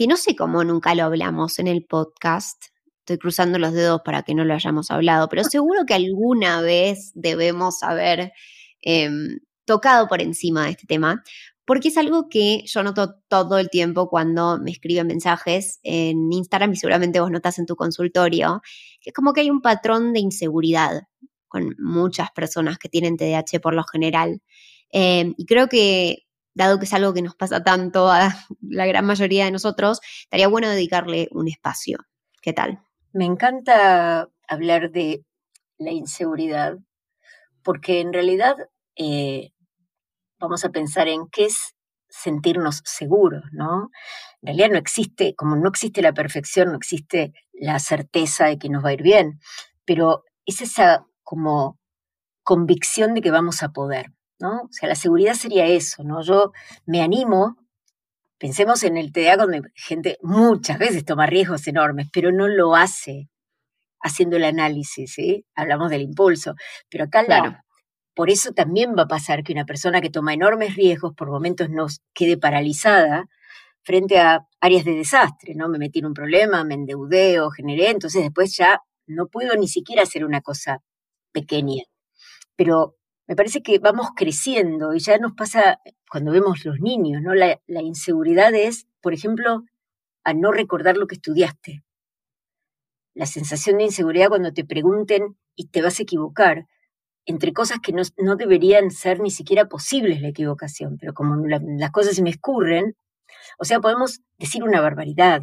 que no sé cómo nunca lo hablamos en el podcast. Estoy cruzando los dedos para que no lo hayamos hablado, pero seguro que alguna vez debemos haber em, tocado por encima de este tema, porque es algo que yo noto todo el tiempo cuando me escriben mensajes en Instagram y seguramente vos notas en tu consultorio, que es como que hay un patrón de inseguridad con muchas personas que tienen TDAH por lo general. Em, y creo que dado que es algo que nos pasa tanto a la gran mayoría de nosotros, estaría bueno dedicarle un espacio. ¿Qué tal? Me encanta hablar de la inseguridad, porque en realidad eh, vamos a pensar en qué es sentirnos seguros, ¿no? En realidad no existe, como no existe la perfección, no existe la certeza de que nos va a ir bien, pero es esa como convicción de que vamos a poder. ¿No? O sea, la seguridad sería eso, ¿no? Yo me animo, pensemos en el TDA donde gente muchas veces toma riesgos enormes, pero no lo hace haciendo el análisis, ¿sí? Hablamos del impulso, pero acá claro. Por eso también va a pasar que una persona que toma enormes riesgos por momentos nos quede paralizada frente a áreas de desastre, ¿no? Me metí en un problema, me endeudé o generé, entonces después ya no puedo ni siquiera hacer una cosa pequeña. Pero me parece que vamos creciendo y ya nos pasa cuando vemos los niños, ¿no? La, inseguridad es, por ejemplo, a no recordar lo que estudiaste. La sensación de inseguridad cuando te pregunten y te vas a equivocar, entre cosas que no, deberían ser ni siquiera posibles la equivocación, pero como las cosas se me escurren, o sea, podemos decir una barbaridad,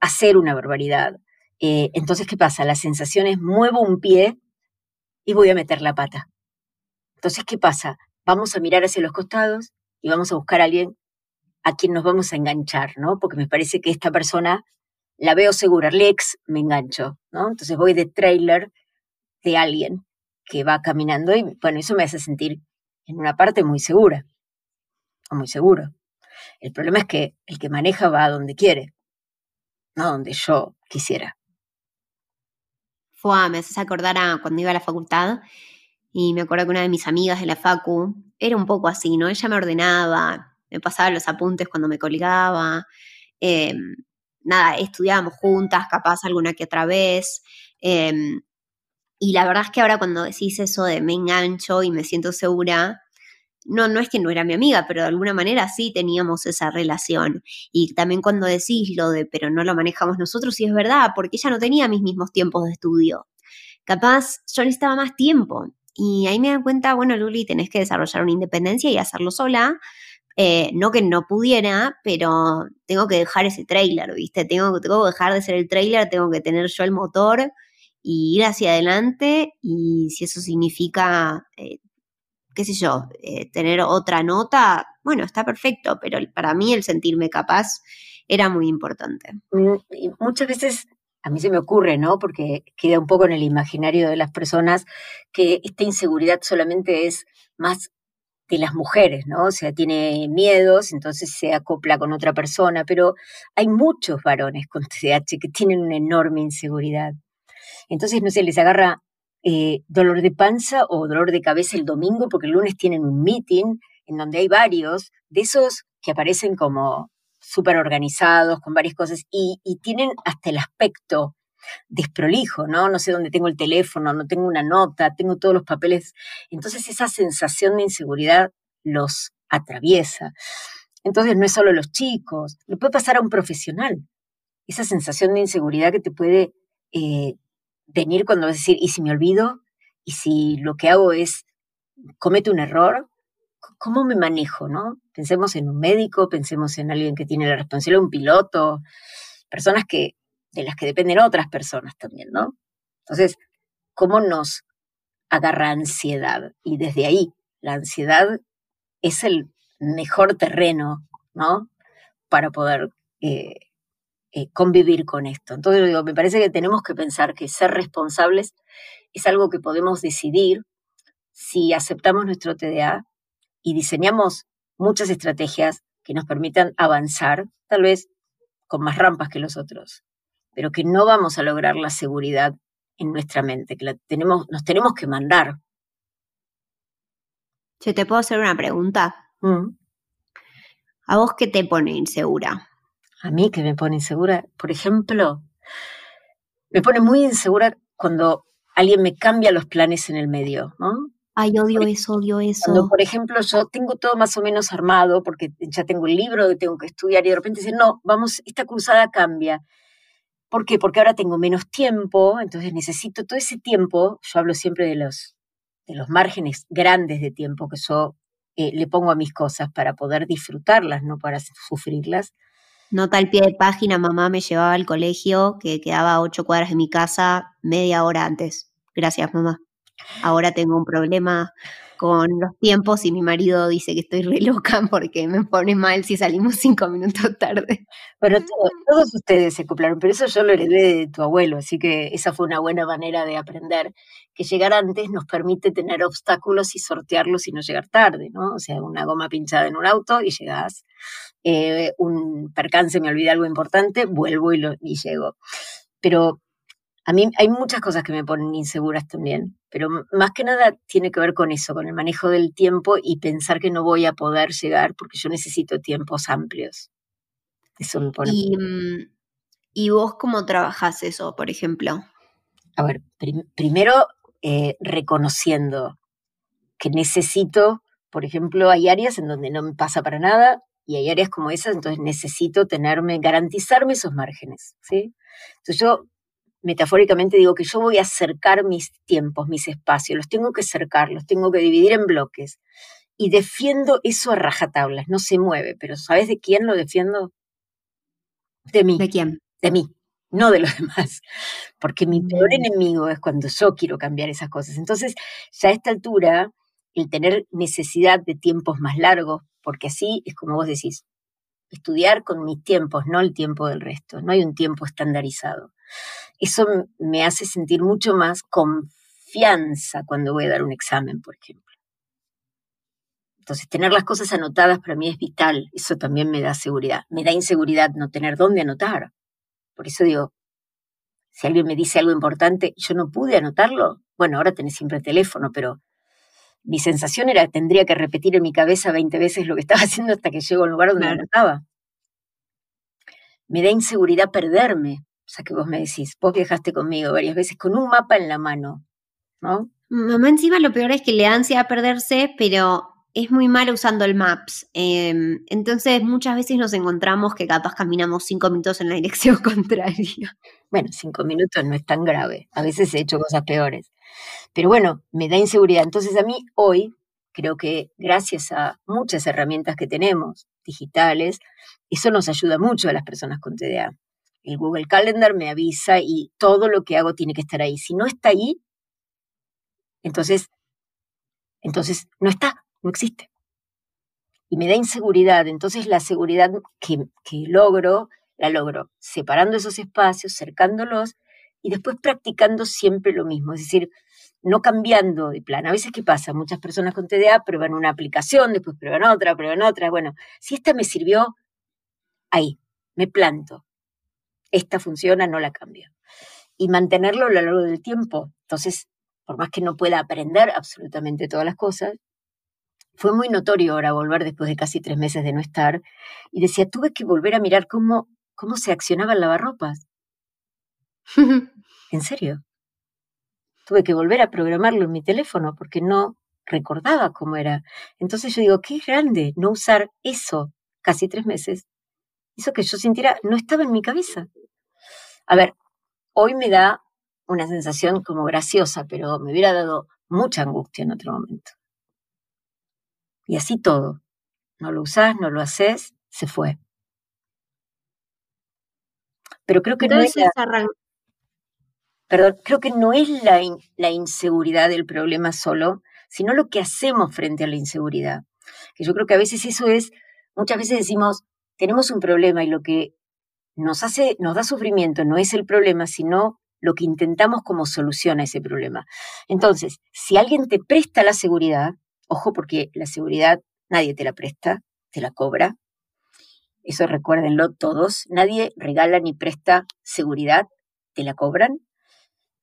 hacer una barbaridad. Eh, entonces, ¿qué pasa? La sensación es muevo un pie y voy a meter la pata. Entonces, ¿qué pasa? Vamos a mirar hacia los costados y vamos a buscar a alguien a quien nos vamos a enganchar, ¿no? Porque me parece que esta persona la veo segura, Lex, me engancho, ¿no? Entonces voy de trailer de alguien que va caminando y, bueno, eso me hace sentir en una parte muy segura, o muy seguro. El problema es que el que maneja va a donde quiere, no donde yo quisiera. Fue, me haces acordar a cuando iba a la facultad y me acuerdo que una de mis amigas de la Facu era un poco así, ¿no? Ella me ordenaba, me pasaba los apuntes cuando me colgaba. Em, nada, estudiábamos juntas, capaz alguna que otra vez. Em, y la verdad es que ahora cuando decís eso de me engancho y me siento segura, no, no es que no era mi amiga, pero de alguna manera sí teníamos esa relación. Y también cuando decís lo de, pero no lo manejamos nosotros, sí es verdad, porque ella no tenía mis mismos tiempos de estudio. Capaz yo necesitaba más tiempo. Y ahí me dan cuenta, bueno, Luli, tenés que desarrollar una independencia y hacerlo sola. Eh, no que no pudiera, pero tengo que dejar ese trailer, ¿viste? Tengo, tengo que dejar de ser el trailer, tengo que tener yo el motor y ir hacia adelante. Y si eso significa, eh, qué sé yo, eh, tener otra nota, bueno, está perfecto, pero para mí el sentirme capaz era muy importante. Mm, muchas veces a mí se me ocurre, ¿no? Porque queda un poco en el imaginario de las personas que esta inseguridad solamente es más de las mujeres, ¿no? O sea, tiene miedos, entonces se acopla con otra persona, pero hay muchos varones con TDAH que tienen una enorme inseguridad. Entonces, no sé, les agarra eh, dolor de panza o dolor de cabeza el domingo porque el lunes tienen un meeting en donde hay varios de esos que aparecen como súper organizados, con varias cosas, y, tienen hasta el aspecto desprolijo, ¿no? No sé dónde tengo el teléfono, no tengo una nota, tengo todos los papeles. Entonces esa sensación de inseguridad los atraviesa. Entonces no es solo los chicos, le puede pasar a un profesional. Esa sensación de inseguridad que te puede eh, venir cuando vas a decir, ¿y si me olvido? ¿Y si lo que hago es, comete un error? ¿Cómo me manejo, no? Pensemos en un médico, pensemos en alguien que tiene la responsabilidad, un piloto, personas que, de las que dependen otras personas también, ¿no? Entonces, ¿cómo nos agarra ansiedad? Y desde ahí, la ansiedad es el mejor terreno, ¿no? Para poder eh, eh, convivir con esto. Entonces, digo, me parece que tenemos que pensar que ser responsables es algo que podemos decidir si aceptamos nuestro TDA y diseñamos muchas estrategias que nos permitan avanzar, tal vez con más rampas que los otros, pero que no vamos a lograr la seguridad en nuestra mente, que la tenemos, nos tenemos que mandar. Che, ¿te puedo hacer una pregunta? Mm. ¿A vos qué te pone insegura? A mí que me pone insegura, por ejemplo, me pone muy insegura cuando alguien me cambia los planes en el medio, ¿no? Ay, odio eso, odio eso. Cuando, por ejemplo, yo tengo todo más o menos armado, porque ya tengo el libro, tengo que estudiar, y de repente dicen, no, vamos, esta cruzada cambia. ¿Por qué? Porque ahora tengo menos tiempo, entonces necesito todo ese tiempo, yo hablo siempre de los, de los márgenes grandes de tiempo que yo eh, le pongo a mis cosas para poder disfrutarlas, no para sufrirlas. Nota al pie de página, mamá me llevaba al colegio que quedaba a ocho cuadras de mi casa media hora antes. Gracias, mamá. Ahora tengo un problema con los tiempos y mi marido dice que estoy re loca porque me pone mal si salimos cinco minutos tarde. Bueno, todos ustedes se coplaron, pero eso yo lo heredé de tu abuelo, así que esa fue una buena manera de aprender, que llegar antes nos permite tener obstáculos y sortearlos y no llegar tarde, ¿no? O sea, una goma pinchada en un auto y llegás, eh, un percance, me olvidé algo importante, vuelvo y, lo, y llego. Pero a mí hay muchas cosas que me ponen inseguras también, pero más que nada tiene que ver con eso, con el manejo del tiempo y pensar que no voy a poder llegar porque yo necesito tiempos amplios. Eso me pone. ¿Y, mm, ¿y vos cómo trabajas eso, por ejemplo? A ver, primero eh, reconociendo que necesito, por ejemplo, hay áreas en donde no me pasa para nada y hay áreas como esas, entonces necesito tenerme, garantizarme esos márgenes, ¿sí? Entonces yo metafóricamente digo que yo voy a acercar mis tiempos, mis espacios, los tengo que acercar, los tengo que dividir en bloques. Y defiendo eso a rajatablas, no se mueve, pero ¿sabes de quién lo defiendo? De mí. ¿De quién? De mí, no de los demás. Porque mi peor mm. enemigo es cuando yo quiero cambiar esas cosas. Entonces, ya a esta altura, el tener necesidad de tiempos más largos, porque así es como vos decís, estudiar con mis tiempos, no el tiempo del resto. No hay un tiempo estandarizado eso me hace sentir mucho más confianza cuando voy a dar un examen, por ejemplo. Entonces, tener las cosas anotadas para mí es vital. Eso también me da seguridad. Me da inseguridad no tener dónde anotar. Por eso digo, si alguien me dice algo importante yo no pude anotarlo, bueno, ahora tenés siempre el teléfono, pero mi sensación era que tendría que repetir en mi cabeza 20 veces lo que estaba haciendo hasta que llego al lugar donde anotaba. Me da inseguridad perderme, o sea, que vos me decís, vos viajaste conmigo varias veces con un mapa en la mano, ¿no? Mamá encima lo peor es que le da ansiedad perderse, pero es muy malo usando el Maps. Em, entonces muchas veces nos encontramos que capaz caminamos cinco minutos en la dirección contraria. Bueno, cinco minutos no es tan grave. A veces he hecho cosas peores. Pero bueno, me da inseguridad. Entonces a mí hoy creo que gracias a muchas herramientas que tenemos digitales, eso nos ayuda mucho a las personas con TDA el Google Calendar me avisa y todo lo que hago tiene que estar ahí. Si no está ahí, entonces, entonces no está, no existe. Y me da inseguridad. Entonces la seguridad que, que logro, la logro separando esos espacios, cercándolos y después practicando siempre lo mismo. Es decir, no cambiando de plan. A veces, ¿qué pasa? Muchas personas con TDA prueban una aplicación, después prueban otra, prueban otra. Bueno, si esta me sirvió, ahí, me planto esta funciona, no la cambio. Y mantenerlo a lo largo del tiempo. Entonces, por más que no pueda aprender absolutamente todas las cosas, fue muy notorio ahora volver después de casi tres meses de no estar. Y decía, tuve que volver a mirar cómo, cómo se accionaba el lavarropas. en serio. Tuve que volver a programarlo en mi teléfono porque no recordaba cómo era. Entonces yo digo, qué grande no usar eso casi tres meses eso que yo sintiera no estaba en mi cabeza. A ver, hoy me da una sensación como graciosa, pero me hubiera dado mucha angustia en otro momento. Y así todo. No lo usás, no lo haces, se fue. Pero creo que no es la, perdón, creo que no es la, la inseguridad del problema solo, sino lo que hacemos frente a la inseguridad. Que yo creo que a veces eso es, muchas veces decimos, tenemos un problema y lo que nos hace, nos da sufrimiento, no es el problema, sino lo que intentamos como solución a ese problema. Entonces, si alguien te presta la seguridad, ojo porque la seguridad nadie te la presta, te la cobra. Eso recuérdenlo todos, nadie regala ni presta seguridad, te la cobran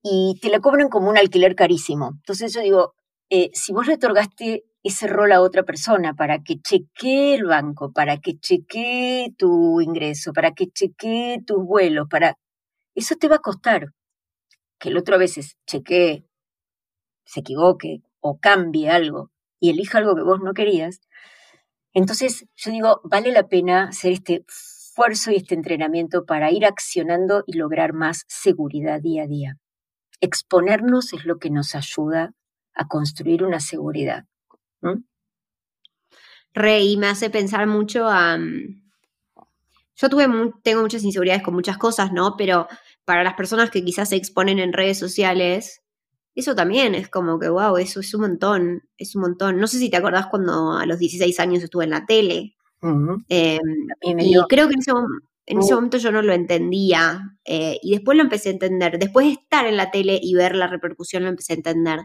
y te la cobran como un alquiler carísimo. Entonces yo digo, eh, si vos le otorgaste ese rol a otra persona para que chequee el banco, para que chequee tu ingreso, para que chequee tus vuelos, para... Eso te va a costar. Que el otro a veces chequee, se equivoque o cambie algo y elija algo que vos no querías. Entonces yo digo, vale la pena hacer este esfuerzo y este entrenamiento para ir accionando y lograr más seguridad día a día. Exponernos es lo que nos ayuda a construir una seguridad. Rey, me hace pensar mucho a... Mm, yo tuve tengo muchas inseguridades con muchas cosas, ¿no? Pero para las personas que quizás se exponen en redes sociales, eso también es como que, wow, eso es un montón, es un montón. No sé si te acordás cuando a los 16 años estuve en la tele. Em, y creo que en ese, en ese, momento yo no lo entendía. Eh, y después lo empecé a entender. Después de estar en la tele y ver la repercusión, lo empecé a entender.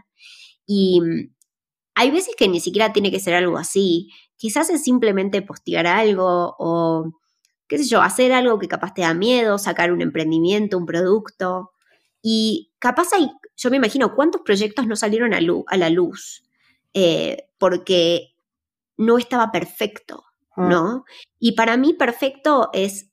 Y mm, hay veces que ni siquiera tiene que ser algo así. Quizás es simplemente postear algo o, qué sé yo, hacer algo que capaz te da miedo, sacar un emprendimiento, un producto. Y capaz hay, yo me imagino, cuántos proyectos no salieron a, a la luz eh, porque no estaba perfecto, mm. ¿no? Y para mí perfecto es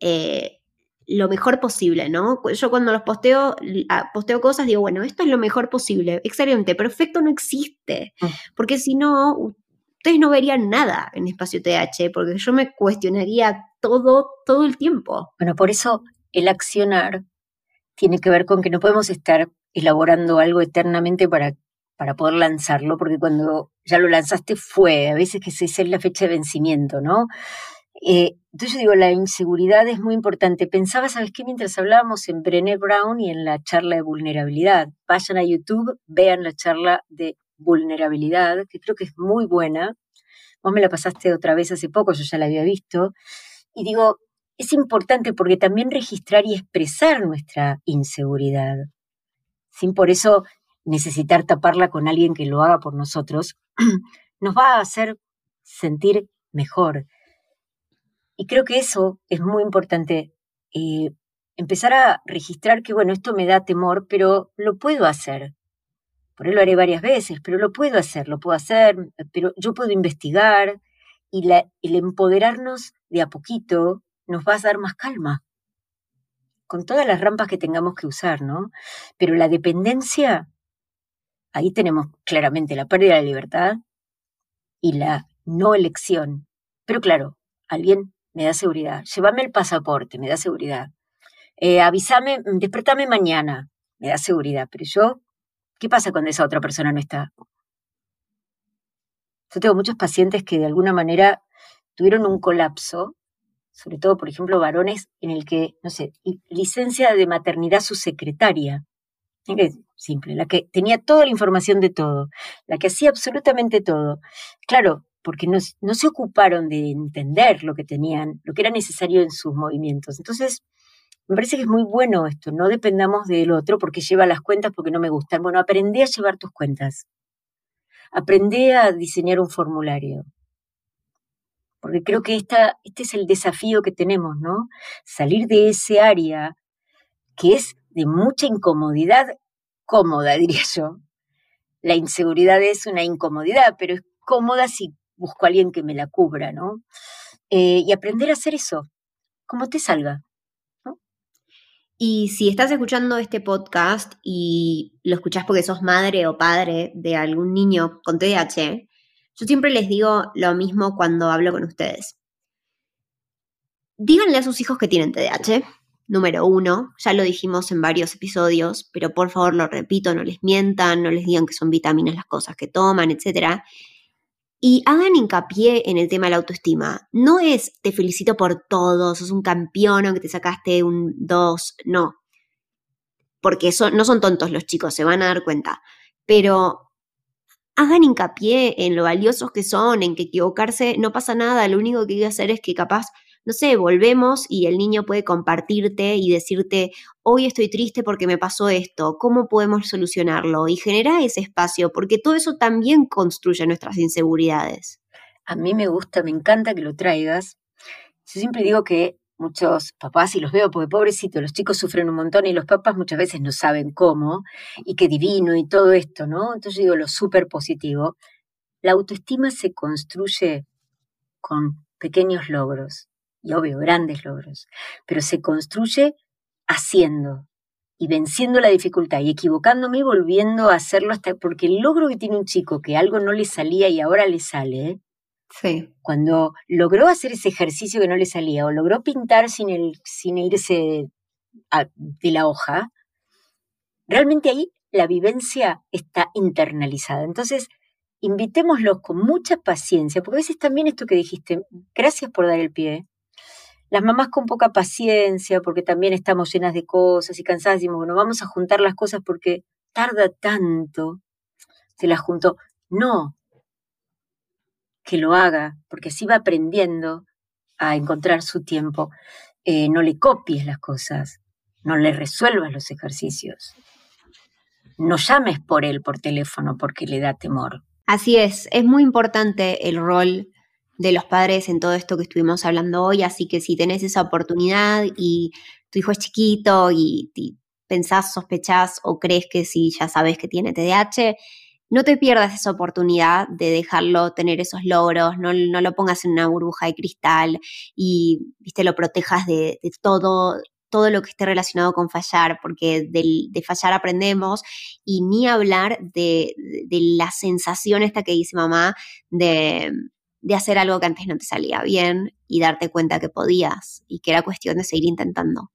eh, lo mejor posible, ¿no? Yo cuando los posteo, ah, posteo cosas, digo, bueno, esto es lo mejor posible. Excelente, perfecto no existe, mm. porque si no, ustedes no verían nada en espacio TH, porque yo me cuestionaría todo, todo el tiempo. Bueno, por eso el accionar tiene que ver con que no podemos estar elaborando algo eternamente para, para poder lanzarlo, porque cuando ya lo lanzaste fue, a veces que se es la fecha de vencimiento, ¿no? Eh, entonces yo digo, la inseguridad es muy importante. Pensaba, ¿sabes qué? Mientras hablábamos en Brené Brown y en la charla de vulnerabilidad, vayan a YouTube, vean la charla de vulnerabilidad, que creo que es muy buena. Vos me la pasaste otra vez hace poco, yo ya la había visto. Y digo, es importante porque también registrar y expresar nuestra inseguridad, sin por eso necesitar taparla con alguien que lo haga por nosotros, nos va a hacer sentir mejor, y creo que eso es muy importante, eh, empezar a registrar que, bueno, esto me da temor, pero lo puedo hacer. Por eso lo haré varias veces, pero lo puedo hacer, lo puedo hacer, pero yo puedo investigar y el empoderarnos de a poquito nos va a dar más calma, con todas las rampas que tengamos que usar, ¿no? Pero la dependencia, ahí tenemos claramente la pérdida de libertad y la no elección. Pero claro, alguien me da seguridad. Llévame el pasaporte, me da seguridad. Eh, avísame, mm, despertame mañana, me da seguridad. Pero yo, ¿qué pasa cuando esa otra persona no está? Yo tengo muchos pacientes que de alguna manera tuvieron un colapso, sobre todo, por ejemplo, varones en el que, no sé, licencia de maternidad su secretaria. Simple, la que tenía toda la información de todo, la que hacía absolutamente todo. Claro, porque no, se ocuparon de entender lo que tenían, lo que era necesario en sus movimientos. Entonces, me parece que es muy bueno esto, no dependamos del otro porque lleva las cuentas porque no me gustan. Bueno, aprendí a llevar tus cuentas. Aprendí a diseñar un formulario. Porque creo que esta, este es el desafío que tenemos, ¿no? Salir de ese área que es de mucha incomodidad cómoda, diría yo. La inseguridad es una incomodidad, pero es cómoda si busco a alguien que me la cubra, ¿no? Eh, y aprender a hacer eso, como te salga. Y si estás escuchando este podcast y lo escuchás porque sos madre o padre de algún niño con TDAH, yo siempre les digo lo mismo cuando hablo con ustedes. Díganle a sus hijos que tienen TDAH, número uno, ya lo dijimos en varios episodios, pero por favor lo repito, no les mientan, no les digan que son vitaminas las cosas que toman, etc. Y hagan hincapié en el tema de la autoestima. No es te felicito por todo, sos un campeón que te sacaste un 2, no. Porque no son tontos los chicos, se van a dar cuenta. Pero hagan hincapié en lo valiosos que son, en que equivocarse no pasa nada, lo único que hay que hacer es que capaz no sé, volvemos y el niño puede compartirte y decirte, hoy estoy triste porque me pasó esto, ¿cómo podemos solucionarlo? Y genera ese espacio, porque todo eso también construye nuestras inseguridades. A mí me gusta, me encanta que lo traigas. Yo siempre digo que muchos papás, y los veo porque pobrecito, los chicos sufren un montón y los papás muchas veces no saben cómo, y qué divino y todo esto, ¿no? Entonces yo digo lo súper positivo. La autoestima se construye con pequeños logros, y obvio, grandes logros, pero se construye haciendo y venciendo la dificultad y equivocándome y volviendo a hacerlo hasta porque el logro que tiene un chico que algo no le salía y ahora le sale, sí. cuando logró hacer ese ejercicio que no le salía o logró pintar sin, el, sin irse de la hoja, realmente ahí la vivencia está internalizada. Entonces, invitémoslos con mucha paciencia, porque a veces también esto que dijiste, gracias por dar el pie, las mamás con poca paciencia, porque también estamos llenas de cosas y cansadas, decimos, bueno, vamos a juntar las cosas porque tarda tanto, se las juntó. No, que lo haga, porque así va aprendiendo a encontrar su tiempo. Eh, no le copies las cosas, no le resuelvas los ejercicios. No llames por él por teléfono porque le da temor. Así es, es muy importante el rol de los padres en todo esto que estuvimos hablando hoy, así que si tenés esa oportunidad y tu hijo es chiquito y, pensás, sospechás o crees que sí, ya sabes que tiene TDAH, no te pierdas esa oportunidad de dejarlo tener esos logros, no, lo pongas en una burbuja de cristal y viste lo protejas de, todo todo lo que esté relacionado con fallar, porque de fallar aprendemos y ni hablar de, de, la sensación esta que dice mamá de, de hacer algo que antes no te salía bien y darte cuenta que podías y que era cuestión de seguir intentando.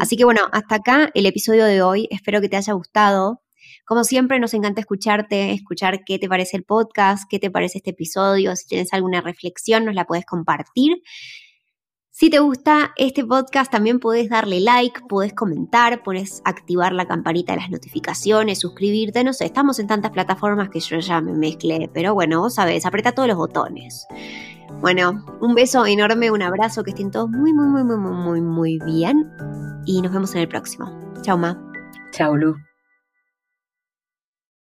Así que bueno, hasta acá el episodio de hoy. Espero que te haya gustado. Como siempre, nos encanta escucharte, escuchar qué te parece el podcast, qué te parece este episodio. Si tienes alguna reflexión, nos la puedes compartir. Si te gusta este podcast, también puedes darle like, puedes comentar, puedes activar la campanita de las notificaciones, suscribirte, no sé, estamos en tantas plataformas que yo ya me mezclé, pero bueno, vos sabés, aprieta todos los botones. Bueno, un beso enorme, un abrazo, que estén todos muy, muy, muy, muy, muy, muy bien y nos vemos en el próximo. Chao, Ma. Chao, Lu.